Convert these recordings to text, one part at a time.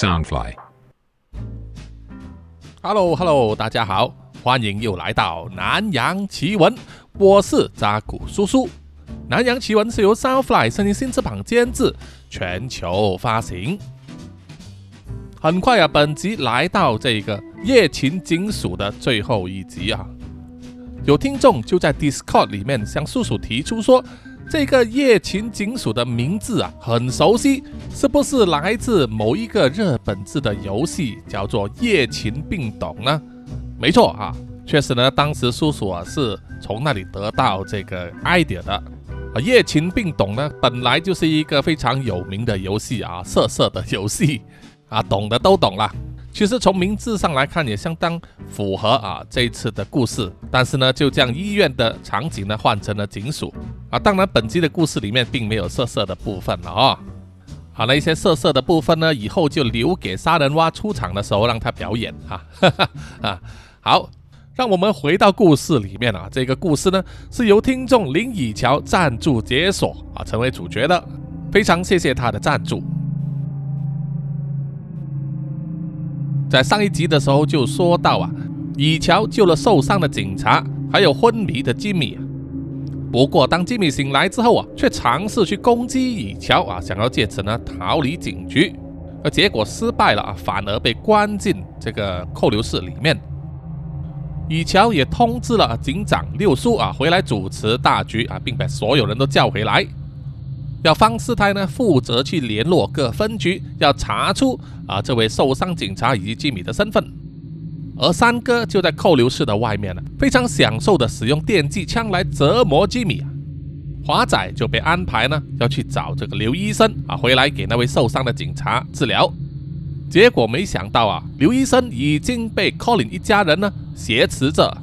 Soundfly。Hello Hello，大家好，欢迎又来到南洋奇闻，我是扎古叔叔。南洋奇闻是由 Soundfly 声音新翅膀监制，全球发行。很快啊，本集来到这个夜勤金属的最后一集啊，有听众就在 Discord 里面向叔叔提出说，这个夜勤警署的名字啊很熟悉，是不是来自某一个日本字的游戏，叫做《夜勤病懂》呢？没错啊，确实呢，当时叔叔啊是从那里得到这个 idea 的。啊，《夜勤病懂》呢，本来就是一个非常有名的游戏啊，色色的游戏啊，懂的都懂啦。其实从名字上来看，也相当符合啊这一次的故事。但是呢，就将医院的场景呢换成了警署啊。当然，本集的故事里面并没有色色的部分了啊。好，那一些色色的部分呢，以后就留给杀人蛙出场的时候让他表演哈。啊，好，让我们回到故事里面啊。这个故事呢，是由听众林以桥赞助解锁啊，成为主角的。非常谢谢他的赞助。在上一集的时候就说到啊，以乔救了受伤的警察，还有昏迷的吉米。不过当吉米醒来之后啊，却尝试去攻击以乔啊，想要借此呢逃离警局，而结果失败了啊，反而被关进这个扣留室里面。以乔也通知了警长六叔啊，回来主持大局啊，并把所有人都叫回来。要方世泰呢负责去联络各分局，要查出啊这位受伤警察以及吉米的身份。而三哥就在扣留室的外面呢，非常享受的使用电击枪来折磨吉米。华仔就被安排呢要去找这个刘医生啊，回来给那位受伤的警察治疗。结果没想到啊，刘医生已经被 Colin 一家人呢挟持着，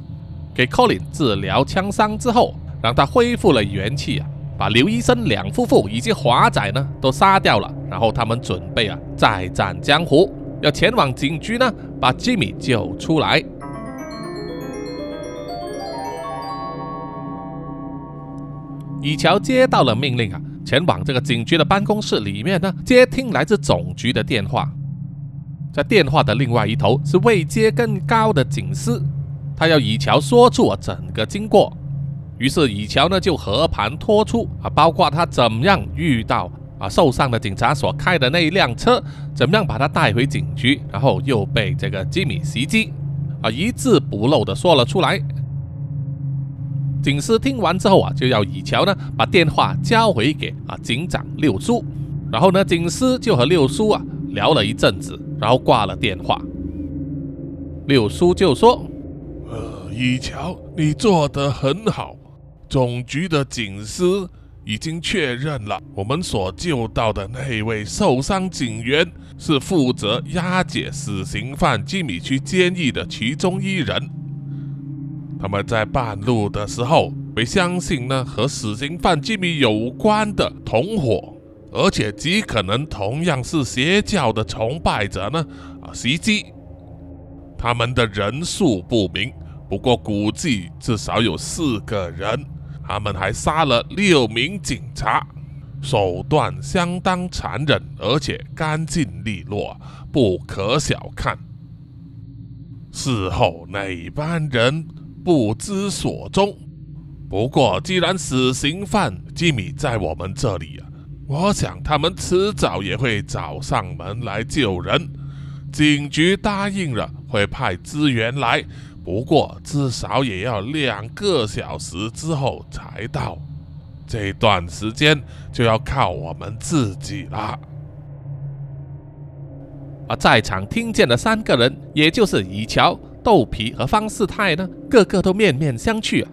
给 Colin 治疗枪伤之后，让他恢复了元气啊。把刘医生两夫妇以及华仔呢都杀掉了，然后他们准备啊再战江湖，要前往警局呢把吉米救出来。以乔接到了命令啊，前往这个警局的办公室里面呢接听来自总局的电话。在电话的另外一头是位阶更高的警司，他要以乔说出整个经过。于是以乔呢就和盘托出啊，包括他怎么样遇到啊受伤的警察所开的那一辆车，怎么样把他带回警局，然后又被这个吉米袭击啊，一字不漏的说了出来。警司听完之后啊，就要以乔呢把电话交回给啊警长六叔，然后呢警司就和六叔啊聊了一阵子，然后挂了电话。六叔就说：“呃，以乔，你做得很好。”总局的警司已经确认了，我们所救到的那位受伤警员是负责押解死刑犯吉米去监狱的其中一人。他们在半路的时候被相信呢和死刑犯吉米有关的同伙，而且极可能同样是邪教的崇拜者呢啊袭击。他们的人数不明，不过估计至少有四个人。他们还杀了六名警察，手段相当残忍，而且干净利落，不可小看。事后那班人不知所踪。不过，既然死刑犯吉米在我们这里啊，我想他们迟早也会找上门来救人。警局答应了，会派资源来。不过至少也要两个小时之后才到，这段时间就要靠我们自己了。而在场听见的三个人，也就是以乔、豆皮和方世泰呢，个个都面面相觑啊。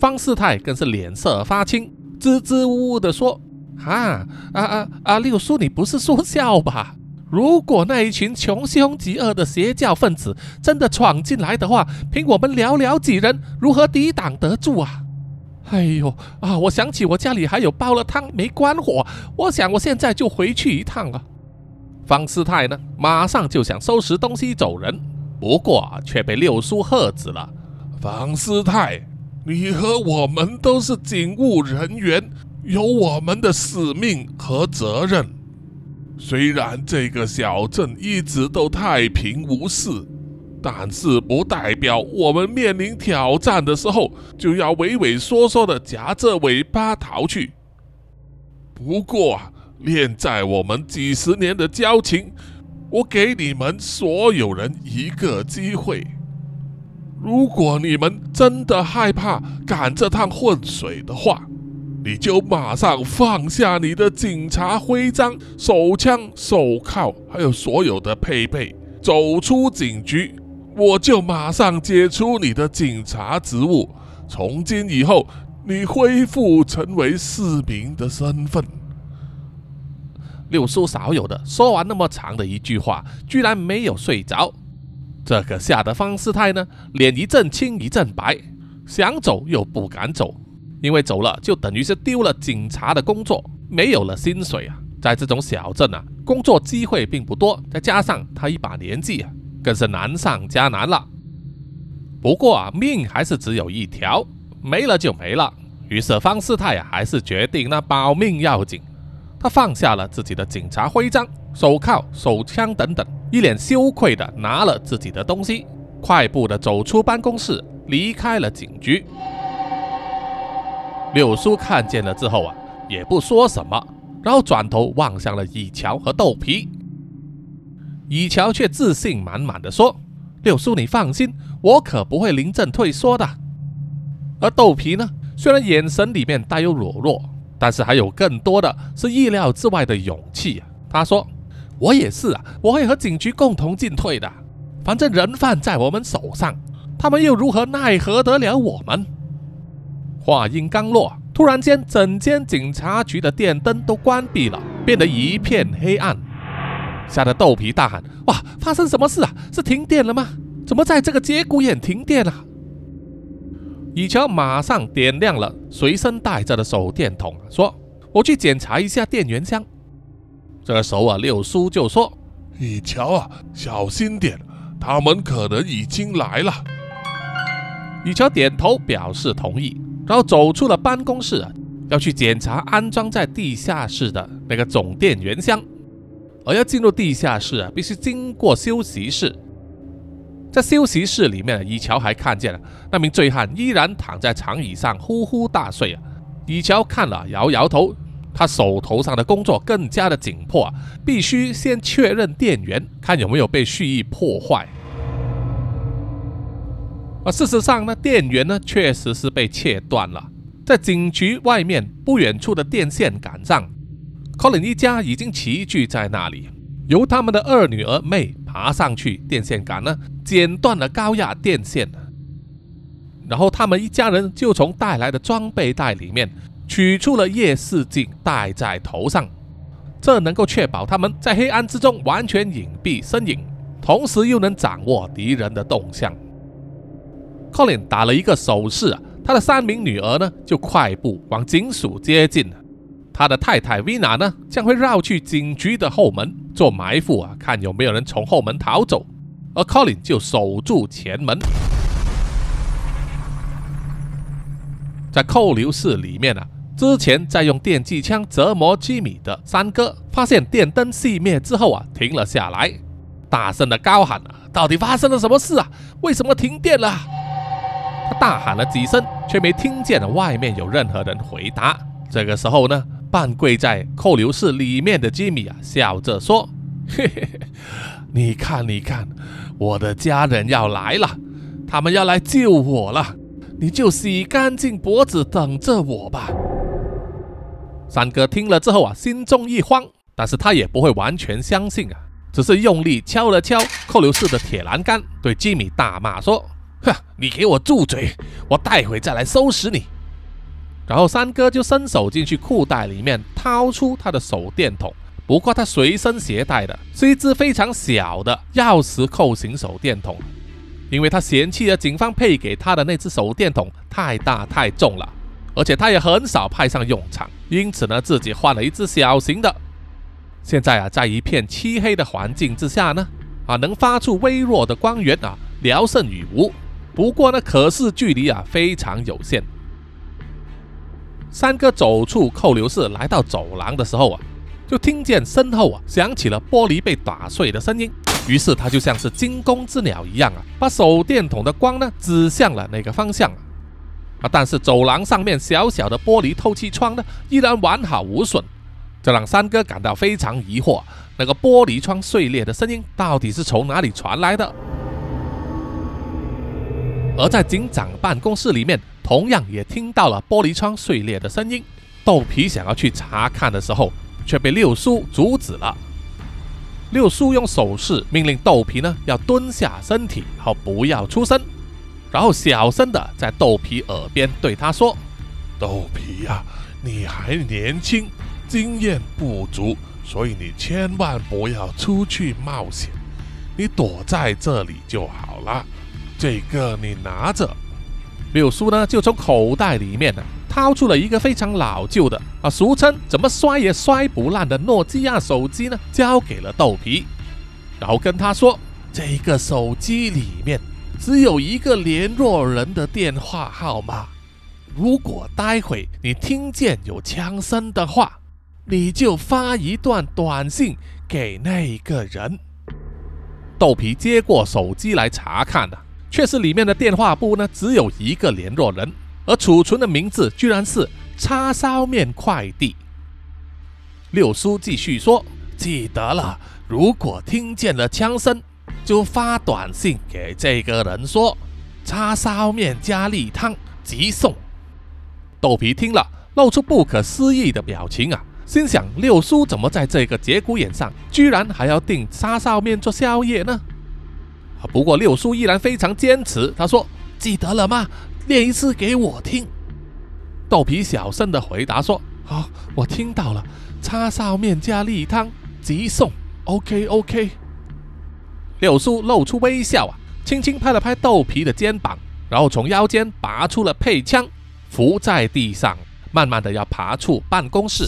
方世泰更是脸色发青，支支吾吾的说：“啊啊啊啊！六叔，你不是说笑吧？如果那一群穷凶极恶的邪教分子真的闯进来的话，凭我们寥寥几人，如何抵挡得住啊？哎呦啊！我想起我家里还有煲了汤没关火，我想我现在就回去一趟啊。”方世泰呢，马上就想收拾东西走人，不过却被六叔喝止了。方世泰，你和我们都是警务人员，有我们的使命和责任。虽然这个小镇一直都太平无事，但是不代表我们面临挑战的时候就要畏畏缩缩的夹着尾巴逃去。不过啊，念在我们几十年的交情，我给你们所有人一个机会。如果你们真的害怕赶这趟浑水的话，你就马上放下你的警察徽章、手枪、手铐，还有所有的配备，走出警局，我就马上解除你的警察职务。从今以后，你恢复成为市民的身份。六叔少有的说完那么长的一句话，居然没有睡着。这可吓得方世泰呢，脸一阵青一阵白，想走又不敢走。因为走了就等于是丢了警察的工作，没有了薪水啊！在这种小镇啊，工作机会并不多，再加上他一把年纪啊，更是难上加难了。不过啊，命还是只有一条，没了就没了。于是方世泰啊，还是决定那保命要紧。他放下了自己的警察徽章、手铐、手枪等等，一脸羞愧的拿了自己的东西，快步的走出办公室，离开了警局。六叔看见了之后啊，也不说什么，然后转头望向了以乔和豆皮。以乔却自信满满的说：“六叔，你放心，我可不会临阵退缩的。”而豆皮呢，虽然眼神里面带有懦弱，但是还有更多的是意料之外的勇气啊。他说：“我也是啊，我会和警局共同进退的。反正人犯在我们手上，他们又如何奈何得了我们？”话音刚落，突然间，整间警察局的电灯都关闭了，变得一片黑暗，吓得豆皮大喊：“哇，发生什么事啊？是停电了吗？怎么在这个节骨眼停电了？”以乔马上点亮了随身带着的手电筒，说：“我去检查一下电源箱。”这时候啊，六叔就说：“以乔啊，小心点，他们可能已经来了。”以乔点头表示同意。然后走出了办公室，要去检查安装在地下室的那个总电源箱。而要进入地下室啊，必须经过休息室。在休息室里面，以乔还看见了那名醉汉依然躺在长椅上呼呼大睡啊。以乔看了摇摇头，他手头上的工作更加的紧迫啊，必须先确认电源，看有没有被蓄意破坏。而事实上呢，电源呢确实是被切断了，在警局外面不远处的电线杆上，Colin 一家已经齐聚在那里，由他们的二女儿妹爬上去电线杆呢，剪断了高压电线，然后他们一家人就从带来的装备袋里面取出了夜视镜戴在头上，这能够确保他们在黑暗之中完全隐蔽身影，同时又能掌握敌人的动向。Colin 打了一个手势啊，他的三名女儿呢就快步往警署接近。他的太太 Vina 呢将会绕去警局的后门做埋伏啊，看有没有人从后门逃走。而 Colin 就守住前门。在扣留室里面啊，之前在用电击枪折磨吉米的三哥，发现电灯熄灭之后啊，停了下来，大声的高喊啊：“到底发生了什么事啊？为什么停电了？”他大喊了几声，却没听见外面有任何人回答。这个时候呢，半跪在扣留室里面的吉米啊，笑着说：“ 嘿嘿嘿，你看，你看，我的家人要来了，他们要来救我了，你就洗干净脖子等着我吧。”三哥听了之后啊，心中一慌，但是他也不会完全相信啊，只是用力敲了敲扣留室的铁栏杆，对吉米大骂说。哼！你给我住嘴！我待会再来收拾你。然后三哥就伸手进去裤袋里面掏出他的手电筒，不过他随身携带的是一支非常小的钥匙扣型手电筒，因为他嫌弃了警方配给他的那只手电筒太大太重了，而且他也很少派上用场，因此呢，自己换了一支小型的。现在啊，在一片漆黑的环境之下呢，啊，能发出微弱的光源啊，聊胜于无。不过呢，可视距离啊非常有限。三哥走出扣留室，来到走廊的时候啊，就听见身后啊响起了玻璃被打碎的声音。于是他就像是惊弓之鸟一样啊，把手电筒的光呢指向了那个方向啊。但是走廊上面小小的玻璃透气窗呢依然完好无损，这让三哥感到非常疑惑，那个玻璃窗碎裂的声音到底是从哪里传来的？而在警长办公室里面，同样也听到了玻璃窗碎裂的声音。豆皮想要去查看的时候，却被六叔阻止了。六叔用手势命令豆皮呢要蹲下身体，好不要出声，然后小声的在豆皮耳边对他说：“豆皮呀，你还年轻，经验不足，所以你千万不要出去冒险，你躲在这里就好了。”这个你拿着，六叔呢就从口袋里面呢掏出了一个非常老旧的啊，俗称怎么摔也摔不烂的诺基亚手机呢，交给了豆皮，然后跟他说：“这个手机里面只有一个联络人的电话号码，如果待会你听见有枪声的话，你就发一段短信给那个人。”豆皮接过手机来查看的。却是里面的电话簿呢，只有一个联络人，而储存的名字居然是叉烧面快递。六叔继续说：“记得了，如果听见了枪声，就发短信给这个人说，叉烧面加例汤急送。”豆皮听了，露出不可思议的表情啊，心想：六叔怎么在这个节骨眼上，居然还要订叉烧面做宵夜呢？不过六叔依然非常坚持，他说：“记得了吗？念一次给我听。”豆皮小声的回答说：“好，我听到了。叉烧面加例汤，即送。OK OK。”六叔露出微笑啊，轻轻拍了拍豆皮的肩膀，然后从腰间拔出了配枪，伏在地上，慢慢的要爬出办公室。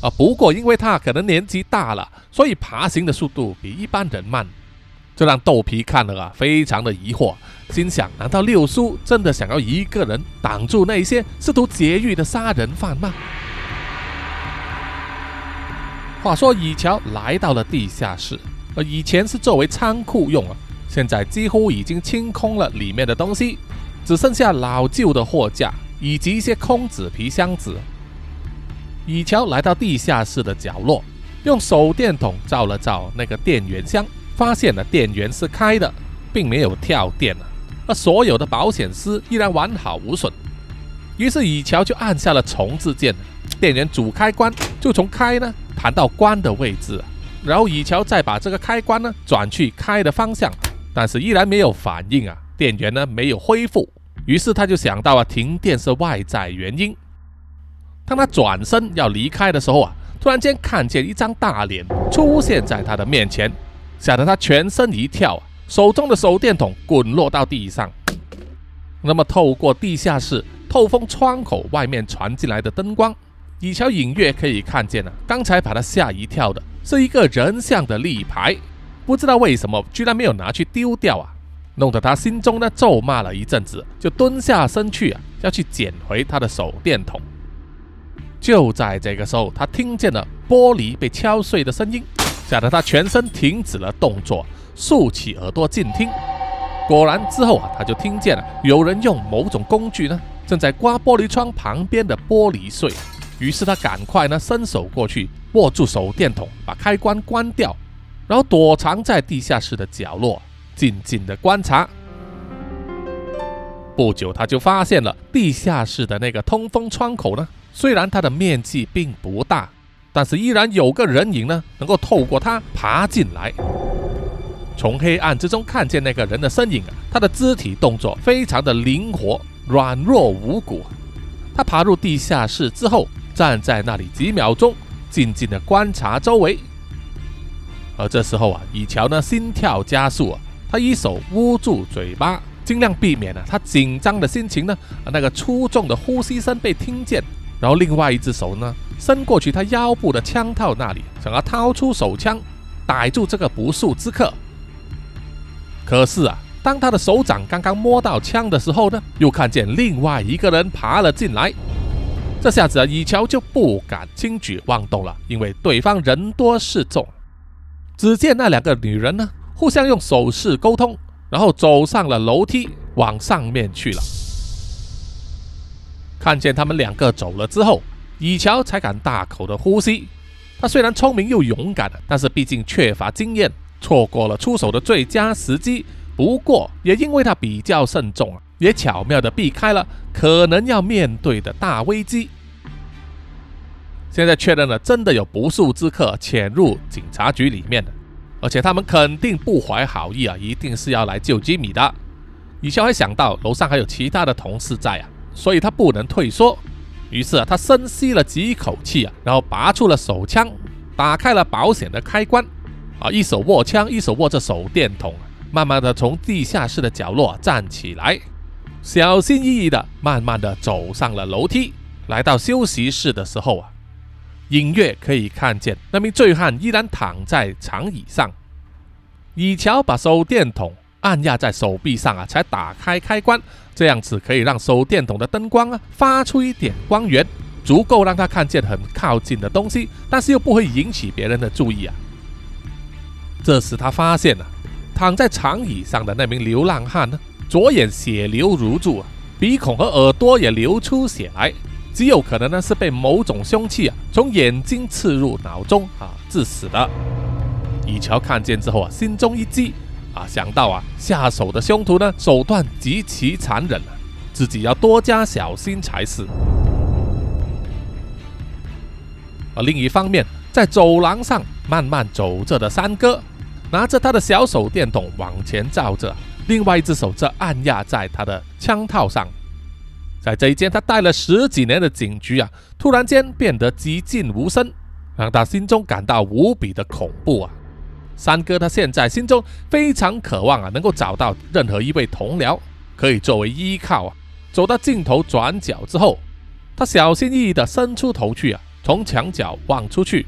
啊，不过因为他可能年纪大了，所以爬行的速度比一般人慢。这让豆皮看了啊，非常的疑惑，心想：难道六叔真的想要一个人挡住那些试图劫狱的杀人犯吗？话说，以乔来到了地下室，而以前是作为仓库用啊，现在几乎已经清空了里面的东西，只剩下老旧的货架以及一些空纸皮箱子。以乔来到地下室的角落，用手电筒照了照那个电源箱。发现了电源是开的，并没有跳电啊，而所有的保险丝依然完好无损。于是以乔就按下了重置键，电源主开关就从开呢弹到关的位置，然后以乔再把这个开关呢转去开的方向，但是依然没有反应啊，电源呢没有恢复。于是他就想到了停电是外在原因。当他转身要离开的时候啊，突然间看见一张大脸出现在他的面前。吓得他全身一跳啊，手中的手电筒滚落到地上。那么，透过地下室透风窗口外面传进来的灯光，以乔隐约可以看见啊，刚才把他吓一跳的是一个人像的立牌，不知道为什么居然没有拿去丢掉啊，弄得他心中呢咒骂了一阵子，就蹲下身去啊，要去捡回他的手电筒。就在这个时候，他听见了玻璃被敲碎的声音。吓得他全身停止了动作，竖起耳朵静听。果然之后啊，他就听见了有人用某种工具呢，正在刮玻璃窗旁边的玻璃碎。于是他赶快呢伸手过去，握住手电筒，把开关关掉，然后躲藏在地下室的角落，静静的观察。不久，他就发现了地下室的那个通风窗口呢，虽然它的面积并不大。但是依然有个人影呢，能够透过它爬进来，从黑暗之中看见那个人的身影啊，他的肢体动作非常的灵活，软弱无骨。他爬入地下室之后，站在那里几秒钟，静静的观察周围。而这时候啊，以乔呢心跳加速啊，他一手捂住嘴巴，尽量避免了他紧张的心情呢，那个粗重的呼吸声被听见。然后另外一只手呢？伸过去，他腰部的枪套那里，想要掏出手枪逮住这个不速之客。可是啊，当他的手掌刚刚摸到枪的时候呢，又看见另外一个人爬了进来。这下子啊，以乔就不敢轻举妄动了，因为对方人多势众。只见那两个女人呢，互相用手势沟通，然后走上了楼梯，往上面去了。看见他们两个走了之后，以乔才敢大口的呼吸。他虽然聪明又勇敢，但是毕竟缺乏经验，错过了出手的最佳时机。不过，也因为他比较慎重啊，也巧妙的避开了可能要面对的大危机。现在确认了，真的有不速之客潜入警察局里面的，而且他们肯定不怀好意啊，一定是要来救吉米的。以乔还想到楼上还有其他的同事在啊，所以他不能退缩。于是啊，他深吸了几口气啊，然后拔出了手枪，打开了保险的开关啊，一手握枪，一手握着手电筒。慢慢的从地下室的角落站起来，小心翼翼的慢慢的走上了楼梯。来到休息室的时候啊，隐约可以看见那名醉汉依然躺在长椅上。以乔把手电筒按压在手臂上啊，才打开开关，这样子可以让手电筒的灯光啊发出一点光源，足够让他看见很靠近的东西，但是又不会引起别人的注意啊。这时他发现了。躺在长椅上的那名流浪汉呢，左眼血流如注啊，鼻孔和耳朵也流出血来，极有可能呢是被某种凶器啊从眼睛刺入脑中啊致死的。以乔看见之后啊，心中一激啊，想到啊下手的凶徒呢手段极其残忍啊，自己要多加小心才是。而另一方面，在走廊上慢慢走着的三哥。拿着他的小手电筒往前照着，另外一只手则按压在他的枪套上。在这一间他待了十几年的警局啊，突然间变得寂静无声，让他心中感到无比的恐怖啊！三哥他现在心中非常渴望啊，能够找到任何一位同僚可以作为依靠啊。走到镜头转角之后，他小心翼翼地伸出头去啊，从墙角望出去。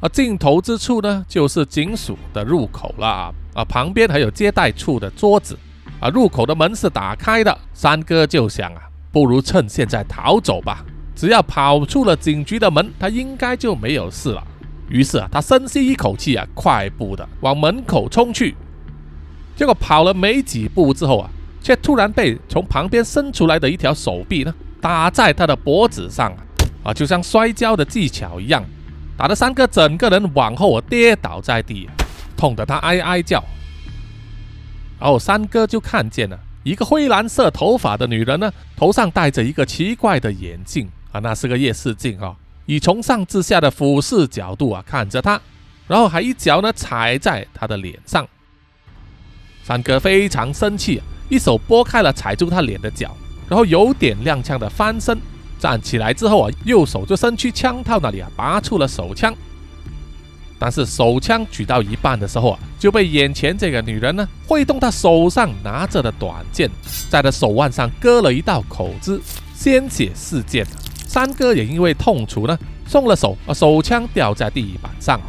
啊尽头之处呢，就是警署的入口了啊！啊，旁边还有接待处的桌子啊。入口的门是打开的，三哥就想啊，不如趁现在逃走吧。只要跑出了警局的门，他应该就没有事了。于是啊，他深吸一口气啊，快步的往门口冲去。结果跑了没几步之后啊，却突然被从旁边伸出来的一条手臂呢打在他的脖子上啊！啊，就像摔跤的技巧一样。打的三哥整个人往后啊跌倒在地，痛得他哀哀叫。然后三哥就看见了一个灰蓝色头发的女人呢，头上戴着一个奇怪的眼镜啊，那是个夜视镜啊，以从上至下的俯视角度啊看着他，然后还一脚呢踩在他的脸上。三哥非常生气，一手拨开了踩住他脸的脚，然后有点踉跄的翻身。站起来之后啊，右手就伸去枪套那里啊，拔出了手枪。但是手枪举到一半的时候啊，就被眼前这个女人呢挥动她手上拿着的短剑，在她手腕上割了一道口子，鲜血四溅。三哥也因为痛楚呢，松了手，啊，手枪掉在地板上。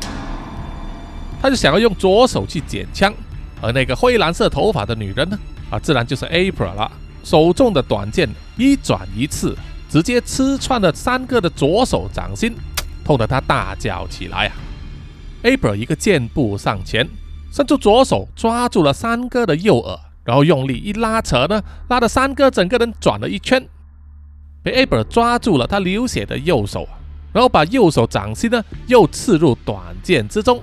他就想要用左手去捡枪，而那个灰蓝色头发的女人呢，啊，自然就是 April 了，手中的短剑一转一刺。直接刺穿了三哥的左手掌心，痛得他大叫起来啊！April 一个箭步上前，伸出左手抓住了三哥的右耳，然后用力一拉扯呢，拉的三哥整个人转了一圈，被 Aber 抓住了他流血的右手，然后把右手掌心呢又刺入短剑之中。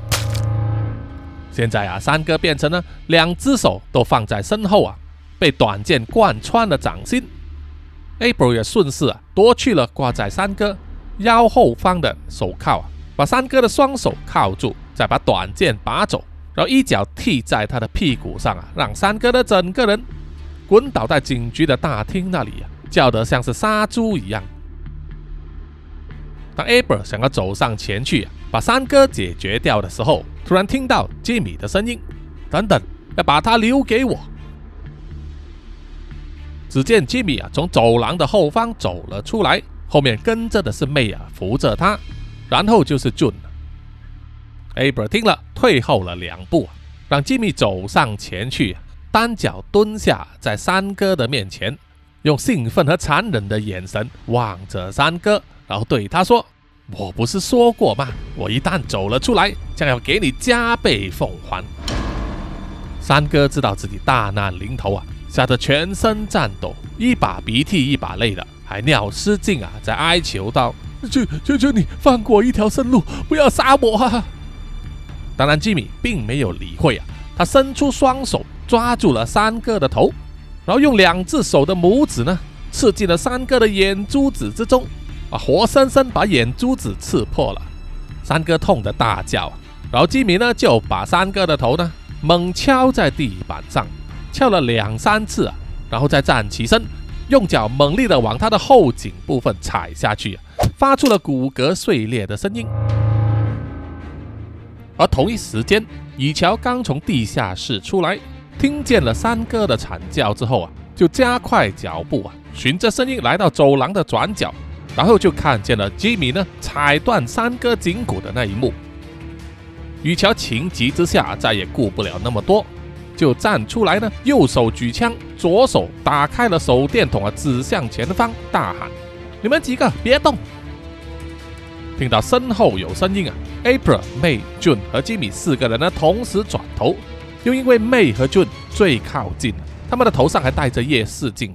现在啊，三哥变成了两只手都放在身后啊，被短剑贯穿了掌心。April 也顺势啊夺去了挂在三哥腰后方的手铐啊，把三哥的双手铐住，再把短剑拔走，然后一脚踢在他的屁股上啊，让三哥的整个人滚倒在警局的大厅那里啊，叫得像是杀猪一样。当 Abel 想要走上前去把三哥解决掉的时候，突然听到吉米的声音：“等等，要把他留给我。”只见吉米啊从走廊的后方走了出来，后面跟着的是妹啊扶着他，然后就是 June。Aber 听了退后了两步，让吉米走上前去，单脚蹲下在三哥的面前，用兴奋和残忍的眼神望着三哥，然后对他说：“我不是说过吗？我一旦走了出来，将要给你加倍奉还。”三哥知道自己大难临头啊，吓得全身颤抖，一把鼻涕一把泪的，还尿失禁啊，在哀求道：“求求求你放过我一条生路，不要杀我啊！”当然，吉米并没有理会啊，他伸出双手抓住了三哥的头，然后用两只手的拇指呢，刺进了三哥的眼珠子之中，啊，活生生把眼珠子刺破了。三哥痛得大叫，然后吉米呢就把三哥的头呢猛敲在地板上，敲了两三次啊，然后再站起身，用脚猛力的往他的后颈部分踩下去，发出了骨骼碎裂的声音。而同一时间，以乔刚从地下室出来，听见了三哥的惨叫之后啊，就加快脚步啊，循着声音来到走廊的转角，然后就看见了吉米呢踩断三哥颈骨的那一幕。雨乔情急之下，再也顾不了那么多，就站出来呢，右手举枪，左手打开了手电筒啊，指向前方，大喊：“你们几个别动！”听到身后有声音啊，April、May、June 和 Jimmy 四个人呢同时转头，又因为妹和俊最靠近，他们的头上还戴着夜视镜，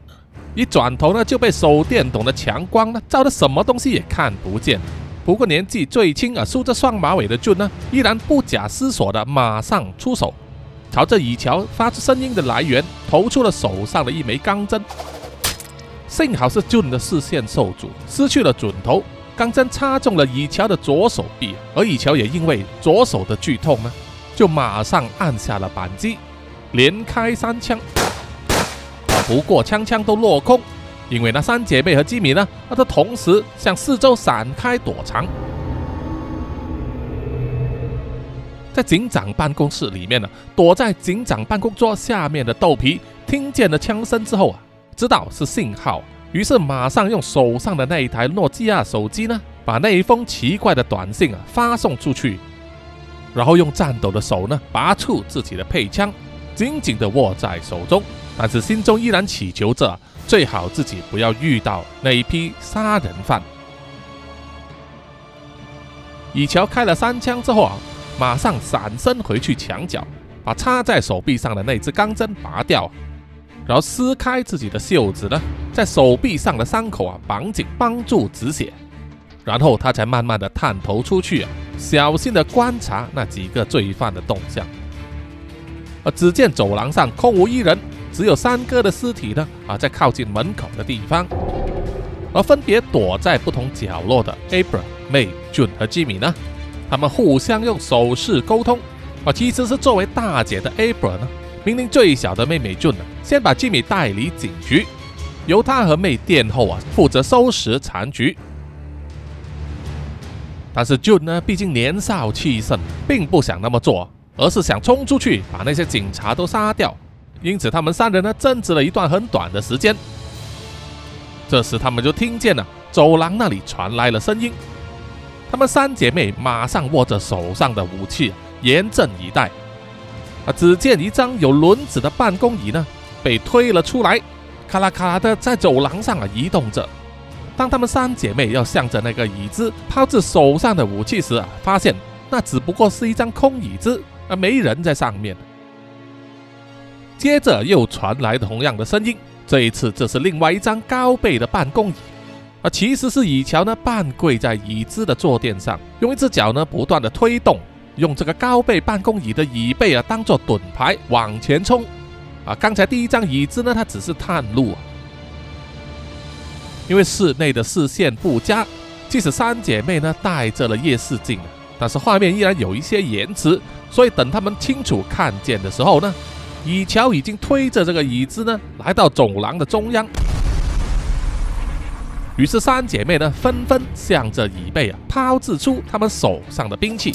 一转头呢就被手电筒的强光呢照的什么东西也看不见。不过年纪最轻啊，梳着双马尾的俊呢，依然不假思索的马上出手，朝着以桥发出声音的来源投出了手上的一枚钢针。幸好是俊的视线受阻，失去了准头。钢针插中了以桥的左手臂，而以桥也因为左手的剧痛呢，就马上按下了扳机，连开三枪。不过枪枪都落空，因为那三姐妹和吉米呢，那都同时向四周闪开躲藏。在警长办公室里面呢，躲在警长办公桌下面的豆皮听见了枪声之后啊，知道是信号。于是马上用手上的那一台诺基亚手机呢，把那一封奇怪的短信啊发送出去，然后用颤抖的手呢拔出自己的配枪，紧紧地握在手中，但是心中依然祈求着最好自己不要遇到那一批杀人犯。以乔开了三枪之后啊，马上闪身回去墙角，把插在手臂上的那支钢针拔掉。然后撕开自己的袖子呢，在手臂上的伤口啊绑紧，帮助止血。然后他才慢慢的探头出去，小心的观察那几个罪犯的动向。而只见走廊上空无一人，只有三哥的尸体呢啊在靠近门口的地方，而分别躲在不同角落的 April、May、June 和 Jimmy 呢，他们互相用手势沟通。啊，其实是作为大姐的 April 呢。命令最小的妹妹 June 先把吉米带离警局，由他和妹殿后啊负责收拾残局。但是 June 呢，毕竟年少气盛，并不想那么做，而是想冲出去把那些警察都杀掉。因此，他们三人呢争执了一段很短的时间。这时，他们就听见了走廊那里传来了声音。他们三姐妹马上握着手上的武器，严阵以待。啊！只见一张有轮子的办公椅呢，被推了出来，咔啦咔啦的在走廊上啊移动着。当她们三姐妹要向着那个椅子抛掷手上的武器时啊，发现那只不过是一张空椅子，而没人在上面。接着又传来同样的声音，这一次这是另外一张高背的办公椅，啊，其实是以乔呢半跪在椅子的坐垫上，用一只脚呢不断的推动。用这个高背办公椅的椅背啊，当做盾牌往前冲啊！刚才第一张椅子呢，它只是探路，因为室内的视线不佳，即使三姐妹呢带着了夜视镜，但是画面依然有一些延迟，所以等他们清楚看见的时候呢，以乔已经推着这个椅子呢来到走廊的中央。于是三姐妹呢纷纷向着椅背啊抛掷出他们手上的兵器。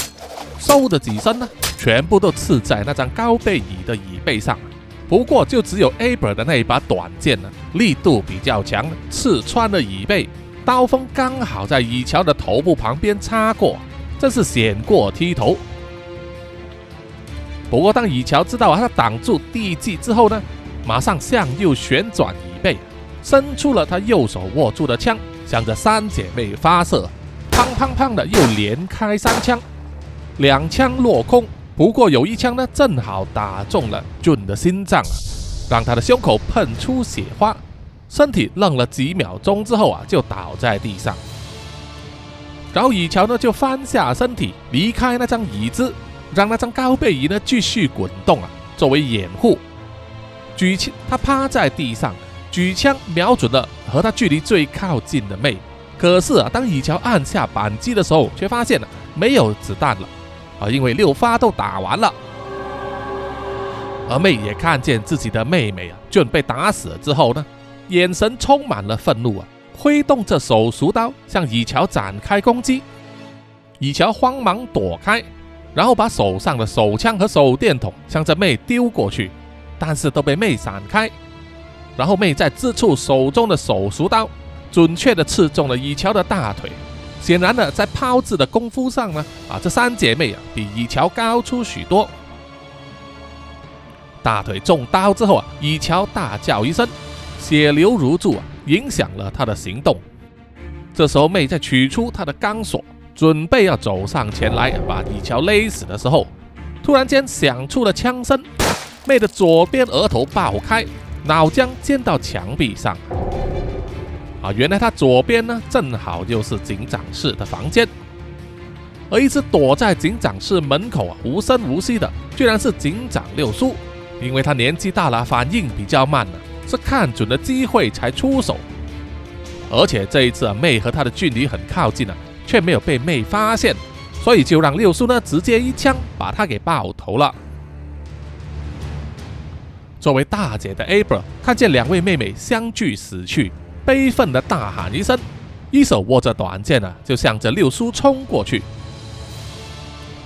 嗖的几声呢，全部都刺在那张高背椅的椅背上。不过，就只有 Aber 的那一把短剑呢，力度比较强，刺穿了椅背。刀锋刚好在以乔的头部旁边擦过，真是险过剃头。不过，当以乔知道他挡住地基之后呢，马上向右旋转椅背，伸出了他右手握住的枪，向着三姐妹发射，砰砰砰的又连开三枪，两枪落空。不过有一枪呢，正好打中了俊的心脏啊，让他的胸口喷出血花，身体愣了几秒钟之后啊，就倒在地上。然后以乔呢就翻下身体，离开那张椅子，让那张高背椅呢继续滚动啊，作为掩护。举起他趴在地上，举枪瞄准了和他距离最靠近的妹。可是啊，当以乔按下扳机的时候，却发现了没有子弹了。啊，因为六发都打完了，而妹也看见自己的妹妹啊，俊被打死了之后呢，眼神充满了愤怒啊，挥动着手术刀向以乔展开攻击。以乔慌忙躲开，然后把手上的手枪和手电筒向着妹丢过去，但是都被妹闪开。然后妹再支出手中的手术刀，准确的刺中了以乔的大腿。显然呢，在抛掷的功夫上呢，啊，这三姐妹啊比以乔高出许多。大腿中刀之后啊，以乔大叫一声，血流如注啊，影响了他的行动。这时候妹在取出她的钢索，准备要走上前来把以乔勒死的时候，突然间响出了枪声，妹的左边额头爆开，脑浆溅到墙壁上。啊，原来他左边呢，正好就是警长室的房间，而一直躲在警长室门口啊，无声无息的，居然是警长六叔。因为他年纪大了，反应比较慢了，是看准了机会才出手。而且这一次啊，妹和他的距离很靠近啊，却没有被妹发现，所以就让六叔呢直接一枪把他给爆头了。作为大姐的 Abra 看见两位妹妹相继死去。悲愤的大喊一声，一手握着短剑呢，就向着六叔冲过去。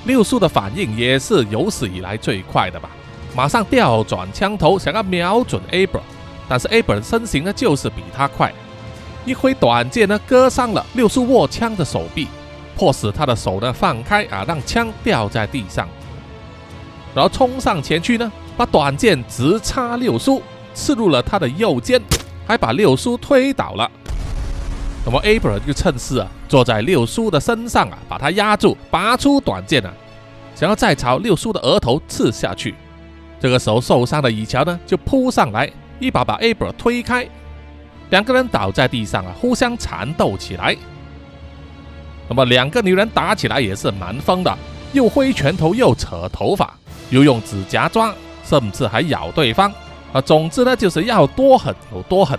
六叔的反应也是有史以来最快的吧，马上调转枪头，想要瞄准 Abra，但是 Abra 的身形呢就是比他快，一挥短剑呢割伤了六叔握枪的手臂，迫使他的手呢放开啊，让枪掉在地上，然后冲上前去呢，把短剑直插六叔，刺入了他的右肩。还把六叔推倒了，那么 Abra 就趁势啊，坐在六叔的身上啊，把他压住，拔出短剑啊，想要再朝六叔的额头刺下去。这个时候受伤的以乔呢，就扑上来，一把把 Abra 推开，两个人倒在地上啊，互相缠斗起来。那么两个女人打起来也是蛮疯的，又挥拳头，又扯头发，又用指甲抓，甚至还咬对方。啊，总之呢，就是要多狠有多狠。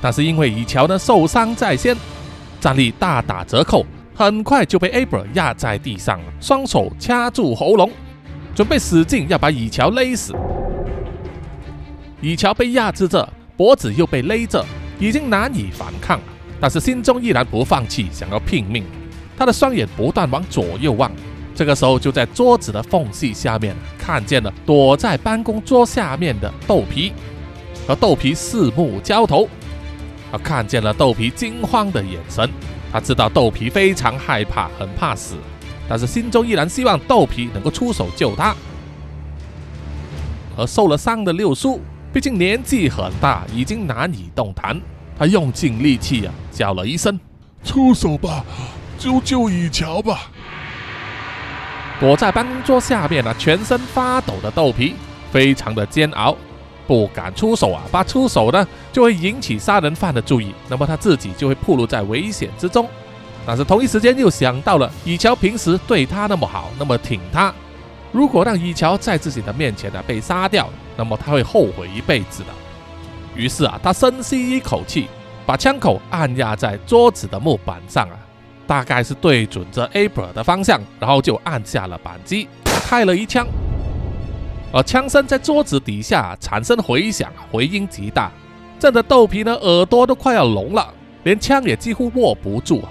但是因为以乔呢受伤在先，战力大打折扣，很快就被 Abra 压在地上，双手掐住喉咙，准备使劲要把以乔勒死。以乔被压制着，脖子又被勒着，已经难以反抗，但是心中依然不放弃，想要拼命。他的双眼不断往左右望。这个时候，就在桌子的缝隙下面看见了躲在办公桌下面的豆皮，和豆皮四目交投。他看见了豆皮惊慌的眼神，他知道豆皮非常害怕，很怕死，但是心中依然希望豆皮能够出手救他。而受了伤的六叔，毕竟年纪很大，已经难以动弹，他用尽力气啊，叫了一声：“出手吧，救救以乔吧！”躲在办公桌下面呢，全身发抖的豆皮非常的煎熬，不敢出手啊，怕出手呢就会引起杀人犯的注意，那么他自己就会暴露在危险之中。但是同一时间又想到了以乔平时对他那么好，那么挺他，如果让以乔在自己的面前呢被杀掉，那么他会后悔一辈子的。于是啊，他深吸一口气，把枪口按压在桌子的木板上啊。大概是对准着 Abra 的方向，然后就按下了扳机，开了一枪。而枪声在桌子底下产生回响，回音极大，震得豆皮呢耳朵都快要聋了，连枪也几乎握不住。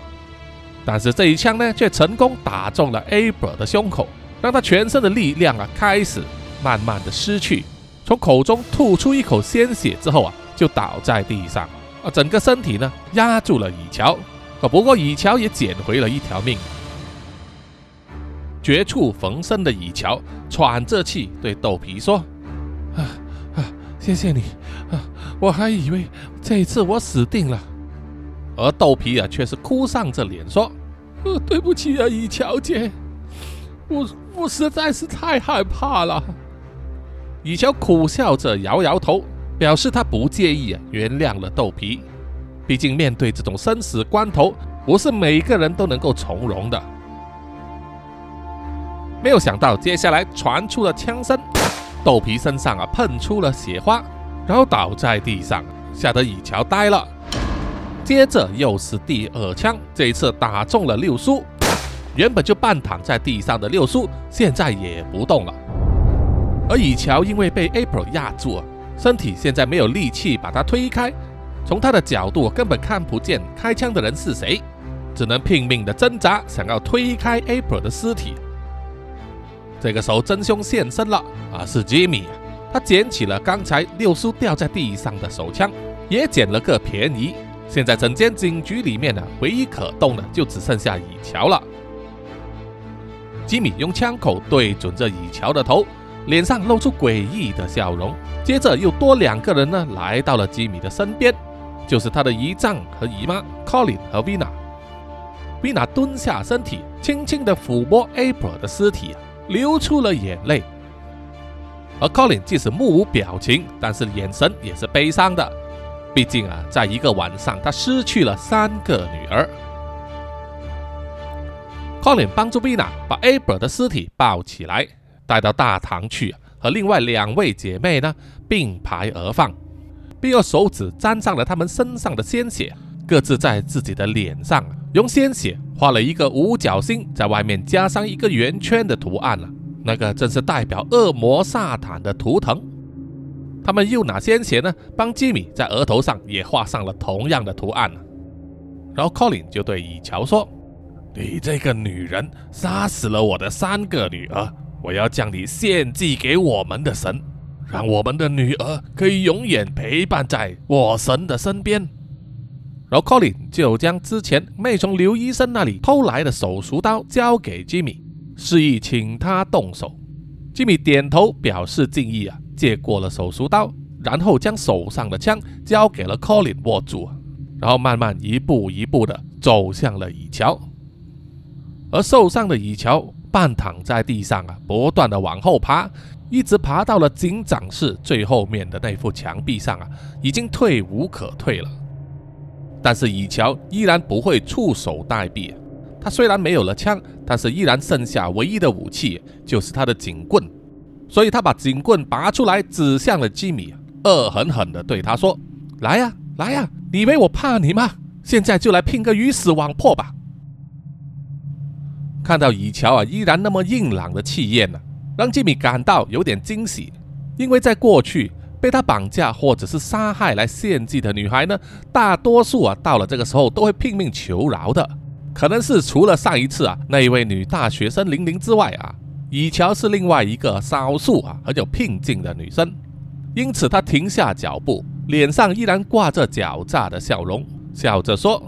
但是这一枪呢，却成功打中了 Abra 的胸口，让他全身的力量啊开始慢慢的失去，从口中吐出一口鲜血之后啊，就倒在地上，啊，整个身体呢压住了以乔。不过，以乔也捡回了一条命。绝处逢生的以乔喘着气对豆皮说：“啊啊，谢谢你啊，我还以为这一次我死定了。而豆皮啊，却是哭丧着脸说：“呃，对不起啊，以乔姐，我我实在是太害怕了。”以乔苦笑着摇摇头，表示他不介意啊，原谅了豆皮。毕竟面对这种生死关头，不是每个人都能够从容的。没有想到，接下来传出了枪声，豆皮身上啊喷出了血花，然后倒在地上，吓得以乔呆了。接着又是第二枪，这一次打中了六叔。原本就半躺在地上的六叔，现在也不动了。而以乔因为被 April 压住，身体现在没有力气把他推开。从他的角度根本看不见开枪的人是谁，只能拼命的挣扎，想要推开 April 的尸体。这个时候真凶现身了啊，是 Jimmy。他捡起了刚才六叔掉在地上的手枪，也捡了个便宜。现在整间警局里面呢，唯一可动的就只剩下以乔了。吉米用枪口对准着以乔的头，脸上露出诡异的笑容。接着又多两个人呢，来到了吉米的身边，就是他的姨丈和姨妈 Colin 和 Vina。Vina 蹲下身体，轻轻地抚摸 April 的尸体，流出了眼泪。而 Colin 即使目无表情，但是眼神也是悲伤的。毕竟啊，在一个晚上，他失去了三个女儿。Colin 帮助 Vina 把 April 的尸体抱起来，带到大堂去，和另外两位姐妹呢并排而放，并用手指沾上了他们身上的鲜血，各自在自己的脸上用鲜血画了一个五角星，在外面加上一个圆圈的图案了。那个正是代表恶魔萨坦的图腾。他们又拿鲜血呢，帮吉米在额头上也画上了同样的图案。然后 Colin 就对以乔说：“你这个女人杀死了我的三个女儿，我要将你献祭给我们的神，让我们的女儿可以永远陪伴在我神的身边。”然后 Colin 就将之前妹从刘医生那里偷来的手术刀交给吉米，示意请他动手。吉米点头表示敬意啊。接过了手术刀，然后将手上的枪交给了 Colin 握住，然后慢慢一步一步的走向了以乔。而受伤的以乔半躺在地上啊，不断的往后爬，一直爬到了警长室最后面的那副墙壁上啊，已经退无可退了。但是以乔依然不会束手待毙，他虽然没有了枪，但是依然剩下唯一的武器就是他的警棍。所以他把警棍拔出来，指向了吉米，恶狠狠地对他说：“来呀，来呀，你以为我怕你吗？现在就来拼个鱼死网破吧！”看到以乔啊，依然那么硬朗的气焰呢，让吉米感到有点惊喜，因为在过去被他绑架或者是杀害来献祭的女孩呢，大多数啊到了这个时候都会拼命求饶的，可能是除了上一次啊那一位女大学生玲玲之外啊。以乔是另外一个少数啊很有拼劲的女生，因此她停下脚步，脸上依然挂着狡诈的笑容，笑着说：“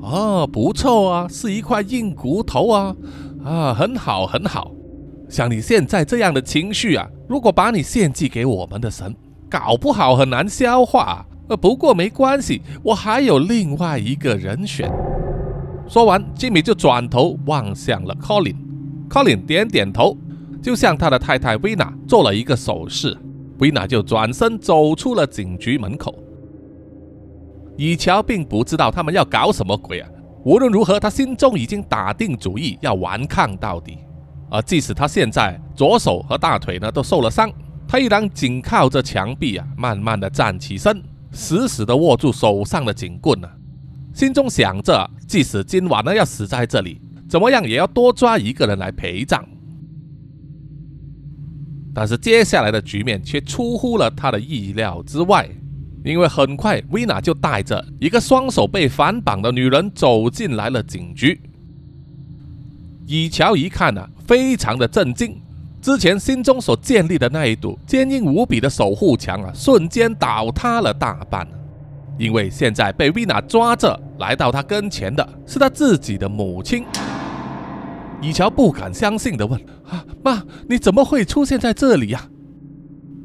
哦，不错啊，是一块硬骨头啊，啊，很好很好。像你现在这样的情绪啊，如果把你献祭给我们的神，搞不好很难消化。呃，不过没关系，我还有另外一个人选。”说完，吉米就转头望向了 Colin。Colin 点点头，就向他的太太 Vina 做了一个手势，Vina 就转身走出了警局门口。以乔并不知道他们要搞什么鬼啊！无论如何，他心中已经打定主意要顽抗到底。而即使他现在左手和大腿呢都受了伤，他依然紧靠着墙壁啊，慢慢的站起身，死死的握住手上的警棍呢，心中想着，即使今晚呢要死在这里。怎么样也要多抓一个人来陪葬，但是接下来的局面却出乎了他的意料之外，因为很快维娜就带着一个双手被反绑的女人走进来了警局。以乔一看呢，非常的震惊，之前心中所建立的那一堵坚硬无比的守护墙啊，瞬间倒塌了大半，因为现在被维娜抓着来到他跟前的是他自己的母亲。以乔不敢相信地问：“啊，妈，你怎么会出现在这里呀？”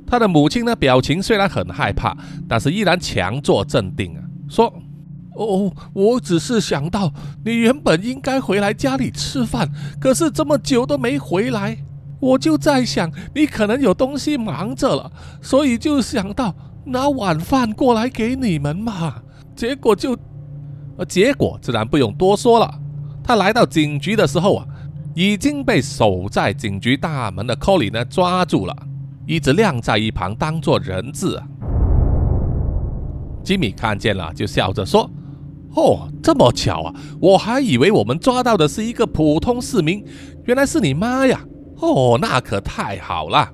他的母亲呢，表情虽然很害怕，但是依然强作镇定啊，说：“哦，我只是想到你原本应该回来家里吃饭，可是这么久都没回来，我就在想你可能有东西忙着了，所以就想到拿晚饭过来给你们嘛。结果就，呃，结果自然不用多说了。他来到警局的时候啊，已经被守在警局大门的 Colin 呢抓住了。”一直晾在一旁，当做人质。吉米看见了，就笑着说：“哦，这么巧啊！我还以为我们抓到的是一个普通市民，原来是你妈呀！哦，那可太好了。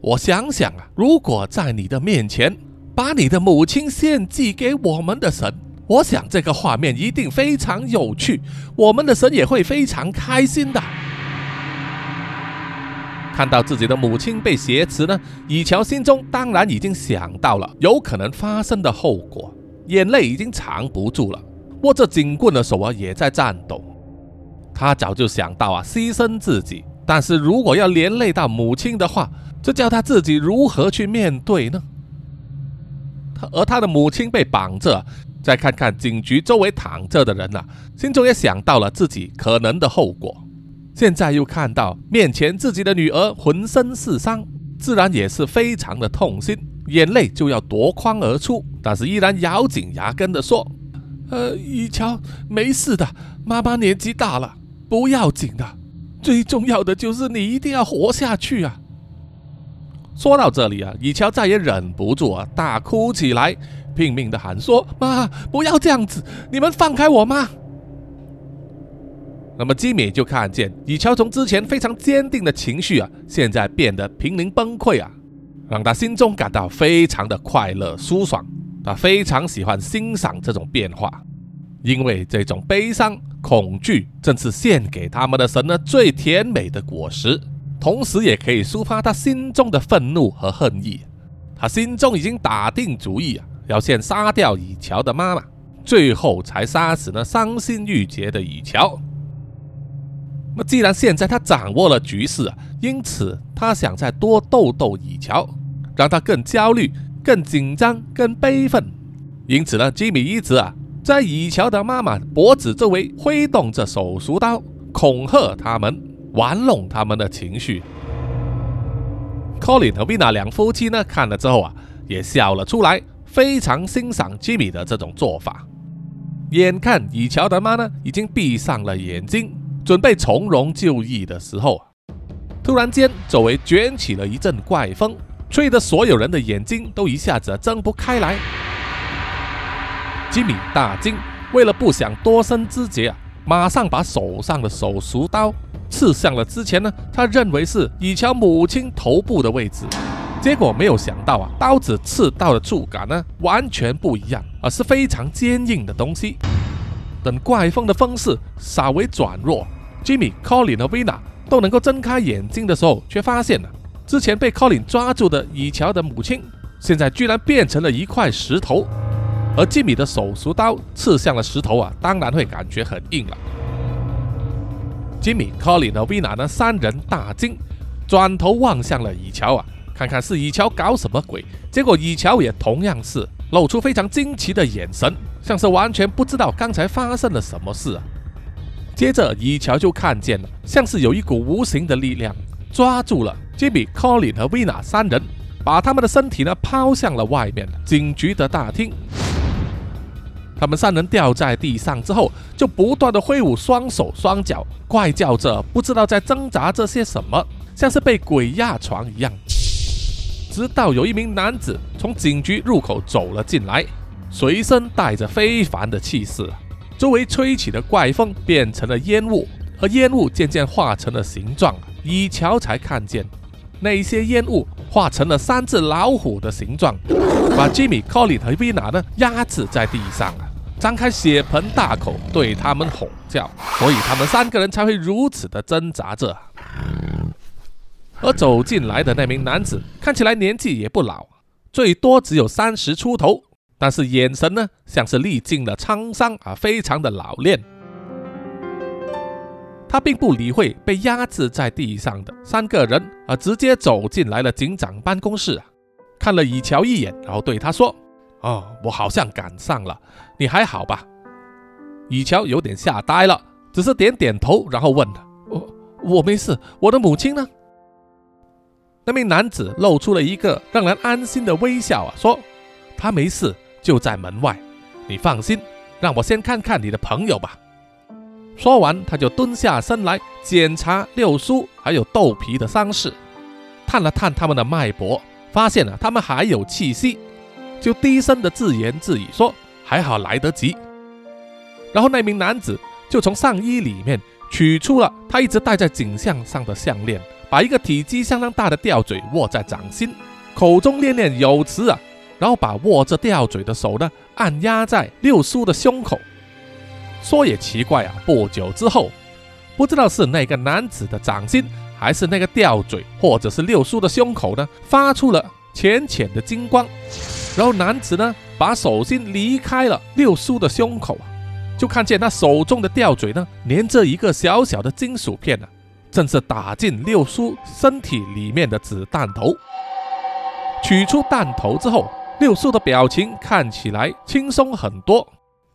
我想想啊，如果在你的面前把你的母亲献祭给我们的神，我想这个画面一定非常有趣，我们的神也会非常开心的。”看到自己的母亲被挟持呢，以乔心中当然已经想到了有可能发生的后果，眼泪已经藏不住了，握着警棍的手啊也在颤抖。他早就想到啊牺牲自己，但是如果要连累到母亲的话，这叫他自己如何去面对呢？他而他的母亲被绑着，再看看警局周围躺着的人呐，心中也想到了自己可能的后果。现在又看到面前自己的女儿浑身是伤，自然也是非常的痛心，眼泪就要夺眶而出，但是依然咬紧牙根的说：“呃，以乔，没事的，妈妈年纪大了，不要紧的，最重要的就是你一定要活下去啊！”说到这里啊，以乔再也忍不住啊，大哭起来，拼命的喊说：“妈，不要这样子，你们放开我妈！”那么吉米就看见以乔从之前非常坚定的情绪啊，现在变得濒临崩溃啊，让他心中感到非常的快乐舒爽。他非常喜欢欣赏这种变化，因为这种悲伤、恐惧正是献给他们的神呢最甜美的果实，同时也可以抒发他心中的愤怒和恨意。他心中已经打定主意啊，要先杀掉以乔的妈妈，最后才杀死那伤心欲绝的以乔。那既然现在他掌握了局势啊，因此他想再多逗逗以乔，让他更焦虑、更紧张、更悲愤。因此呢，吉米一直啊在以乔的妈妈脖子周围挥动着手术刀，恐吓他们，玩弄他们的情绪。Colin 和 Vina 两夫妻呢看了之后啊，也笑了出来，非常欣赏吉米的这种做法。眼看以乔的妈呢已经闭上了眼睛。准备从容就义的时候，突然间周围卷起了一阵怪风，吹得所有人的眼睛都一下子睁不开来。吉米大惊，为了不想多生枝节啊，马上把手上的手术刀刺向了之前呢，他认为是以乔母亲头部的位置。结果没有想到啊，刀子刺到的触感呢，完全不一样，而是非常坚硬的东西。等怪风的风势稍微转弱。Jimmy、Colin 和 Vina 都能够睁开眼睛的时候，却发现了之前被 Colin 抓住的以乔的母亲，现在居然变成了一块石头。而吉米的手术刀刺向了石头啊，当然会感觉很硬了。Jimmy、Colin 和 Vina 呢三人大惊，转头望向了以乔啊，看看是以乔搞什么鬼。结果以乔也同样是露出非常惊奇的眼神，像是完全不知道刚才发生了什么事啊。接着，以乔就看见了，像是有一股无形的力量抓住了 Jimmy、Colin 和 Vina 三人，把他们的身体呢抛向了外面警局的大厅。他们三人掉在地上之后，就不断的挥舞双手双脚，怪叫着，不知道在挣扎着些什么，像是被鬼压床一样。直到有一名男子从警局入口走了进来，随身带着非凡的气势。周围吹起的怪风变成了烟雾，而烟雾渐渐化成了形状。以乔才看见，那些烟雾化成了三只老虎的形状，把 Jimmy、Colin 和 Vina 呢压制在地上啊，张开血盆大口对他们吼叫，所以他们三个人才会如此的挣扎着。而走进来的那名男子看起来年纪也不老，最多只有三十出头。但是眼神呢，像是历尽了沧桑啊，非常的老练。他并不理会被压制在地上的三个人，而直接走进来了警长办公室啊，看了以乔一眼，然后对他说：“哦，我好像赶上了，你还好吧？”以乔有点吓呆了，只是点点头，然后问：“我我没事，我的母亲呢？”那名男子露出了一个让人安心的微笑啊，说：“他没事，就在门外，你放心，让我先看看你的朋友吧。”说完，他就蹲下身来检查六叔还有豆皮的伤势，探了探他们的脉搏，发现了他们还有气息，就低声的自言自语说：“还好来得及。”然后那名男子就从上衣里面取出了他一直戴在颈项上的项链。把一个体积相当大的吊坠握在掌心，口中念念有词啊，然后把握着吊坠的手呢按压在六叔的胸口。说也奇怪啊，不久之后，不知道是那个男子的掌心，还是那个吊坠，或者是六叔的胸口呢，发出了浅浅的金光。然后男子呢把手心离开了六叔的胸口啊，就看见他手中的吊坠呢连着一个小小的金属片啊。正是打进六叔身体里面的子弹头。取出弹头之后，六叔的表情看起来轻松很多。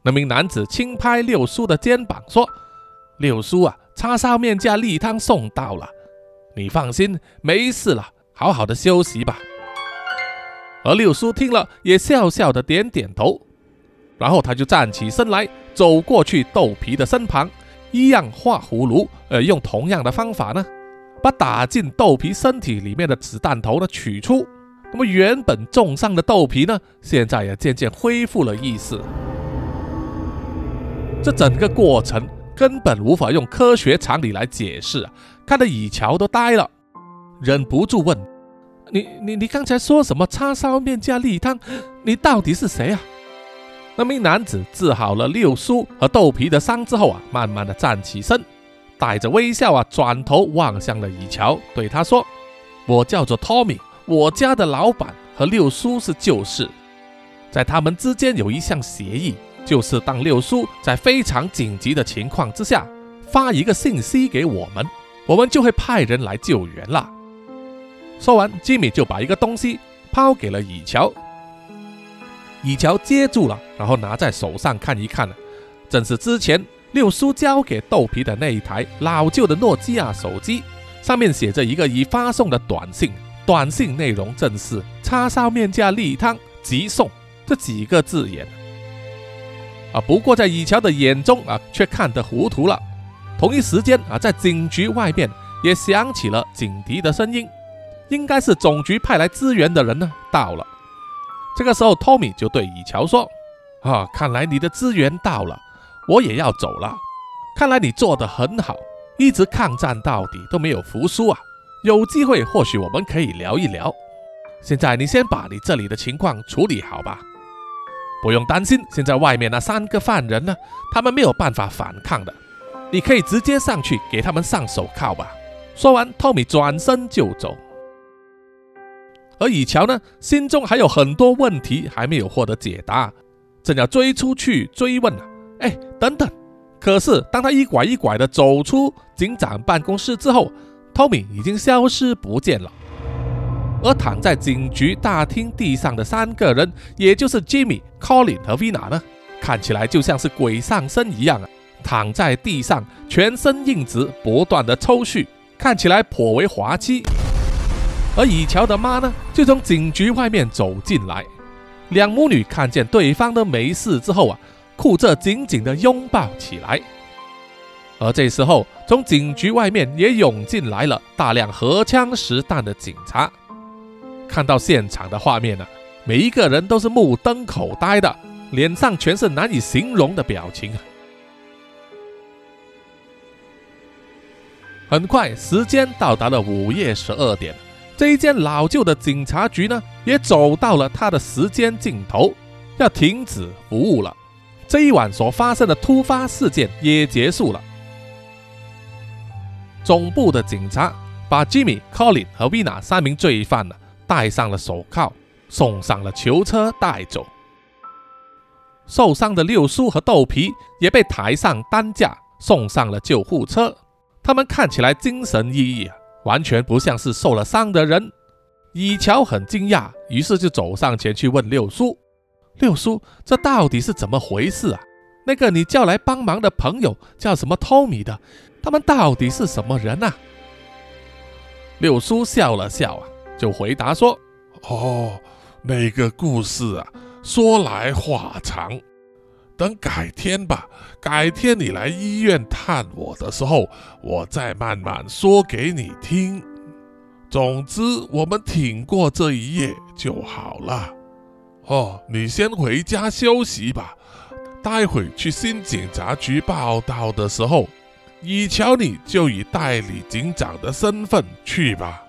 那名男子轻拍六叔的肩膀，说：“六叔啊，叉烧面加例汤送到了，你放心，没事了，好好的休息吧。”而六叔听了，也笑笑的点点头，然后他就站起身来，走过去豆皮的身旁。一样画葫芦，呃，用同样的方法呢，把打进豆皮身体里面的子弹头呢取出。那么原本重伤的豆皮呢，现在也渐渐恢复了意识。这整个过程根本无法用科学常理来解释啊！看得以乔都呆了，忍不住问：“你、你、你刚才说什么叉烧面加例汤？你到底是谁啊？”那名男子治好了六叔和豆皮的伤之后啊，慢慢的站起身，带着微笑啊，转头望向了以乔，对他说：“我叫做托米，我家的老板和六叔是旧识，在他们之间有一项协议，就是当六叔在非常紧急的情况之下发一个信息给我们，我们就会派人来救援了。”说完，吉米就把一个东西抛给了以乔。以乔接住了，然后拿在手上看一看，正是之前六叔交给豆皮的那一台老旧的诺基亚手机，上面写着一个已发送的短信，短信内容正是“叉烧面加例汤即送”这几个字眼。啊，不过在以乔的眼中啊，却看得糊涂了。同一时间啊，在警局外面也响起了警笛的声音，应该是总局派来支援的人呢到了。这个时候，托米就对以乔说：“啊，看来你的资源到了，我也要走了。看来你做得很好，一直抗战到底都没有服输啊！有机会或许我们可以聊一聊。现在你先把你这里的情况处理好吧，不用担心。现在外面那三个犯人呢，他们没有办法反抗的，你可以直接上去给他们上手铐吧。”说完，托米转身就走。而以乔呢，心中还有很多问题还没有获得解答，正要追出去追问呢。哎，等等！可是当他一拐一拐的走出警长办公室之后，托米已经消失不见了。而躺在警局大厅地上的三个人，也就是 Jimmy、Colin 和 Vina 呢，看起来就像是鬼上身一样啊，躺在地上，全身硬直，不断的抽搐，看起来颇为滑稽。而以乔的妈呢，就从警局外面走进来，两母女看见对方都没事之后啊，哭着紧紧的拥抱起来。而这时候，从警局外面也涌进来了大量荷枪实弹的警察。看到现场的画面呢，每一个人都是目瞪口呆的，脸上全是难以形容的表情啊。很快，时间到达了午夜十二点。这一间老旧的警察局呢，也走到了它的时间尽头，要停止服务了。这一晚所发生的突发事件也结束了。总部的警察把 Jimmy、Colin 和 Vina 三名罪犯呢戴上了手铐，送上了囚车带走。受伤的六叔和豆皮也被抬上担架，送上了救护车。他们看起来精神奕奕，完全不像是受了伤的人。以乔很惊讶，于是就走上前去问六叔：“六叔，这到底是怎么回事啊？那个你叫来帮忙的朋友叫什么托米的？他们到底是什么人啊？”六叔笑了笑啊，就回答说：“哦，那个故事啊，说来话长，等改天吧。改天你来医院探我的时候，我再慢慢说给你听。”总之，我们挺过这一夜就好了。哦，你先回家休息吧。待会去新警察局报道的时候，以乔你就以代理警长的身份去吧。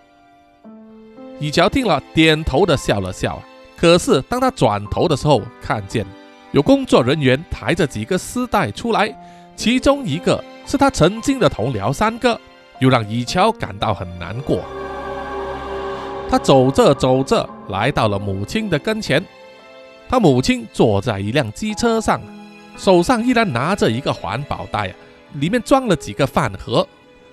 以乔听了，点头的笑了笑。可是当他转头的时候，看见有工作人员抬着几个丝带出来，其中一个是他曾经的同僚三个，又让以乔感到很难过。他走着走着，来到了母亲的跟前。他母亲坐在一辆机车上，手上依然拿着一个环保袋，里面装了几个饭盒，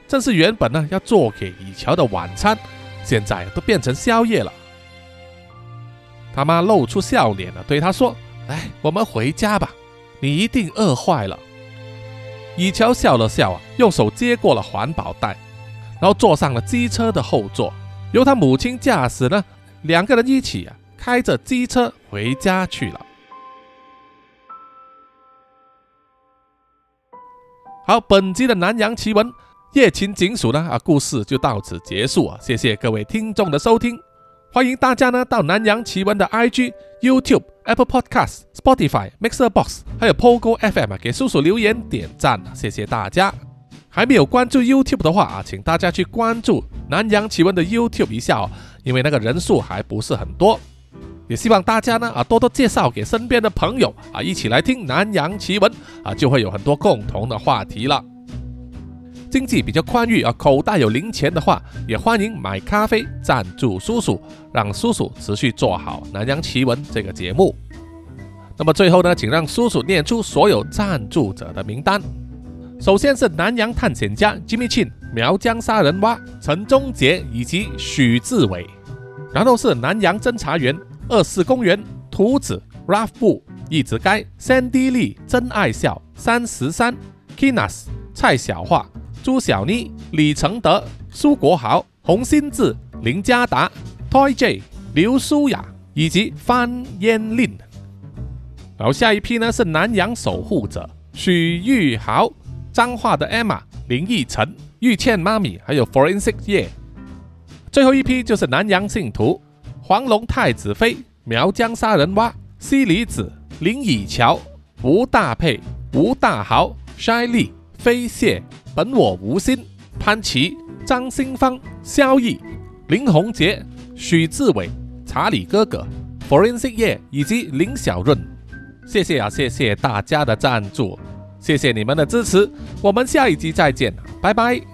正是原本呢要做给以乔的晚餐，现在都变成宵夜了。他妈露出笑脸了，对他说：“哎，我们回家吧，你一定饿坏了。”以乔笑了笑啊，用手接过了环保袋，然后坐上了机车的后座。由他母亲驾驶呢，两个人一起啊开着机车回家去了。好，本集的南洋奇闻夜勤警署呢啊故事就到此结束啊，谢谢各位听众的收听，欢迎大家呢到南洋奇闻的 IG、YouTube、Apple Podcasts、Spotify、Mixer Box 还有 Pogo FM 给叔叔留言点赞，谢谢大家。还没有关注 YouTube 的话啊，请大家去关注南洋奇闻的 YouTube 一下哦，因为那个人数还不是很多。也希望大家呢啊多多介绍给身边的朋友啊，一起来听南洋奇闻啊，就会有很多共同的话题了。经济比较宽裕啊，口袋有零钱的话，也欢迎买咖啡赞助叔叔，让叔叔持续做好南洋奇闻这个节目。那么最后呢，请让叔叔念出所有赞助者的名单。首先是南洋探险家 Jimmy Chin、苗疆杀人蛙陈忠杰以及许志伟，然后是南洋侦查员二四公园图子 Ralph 布一直该 Sandy Lee 真爱笑三十三 Kinas 蔡小桦朱小妮李承德苏国豪洪新志林家达 Toy J 刘舒雅以及范嫣令。然后下一批呢是南洋守护者许玉豪。脏话的 Emma、林奕晨、玉倩妈咪，还有 Forensic 叶，最后一批就是南洋信徒黄龙太子妃、苗疆杀人蛙、西里子、林以乔、吴大佩、吴大豪、筛利、飞蟹、本我无心、潘琪、张新芳、萧毅、林宏杰、许志伟、查理哥哥、Forensic 叶以及林小润，谢谢啊，谢谢大家的赞助。谢谢你们的支持，我们下一集再见，拜拜。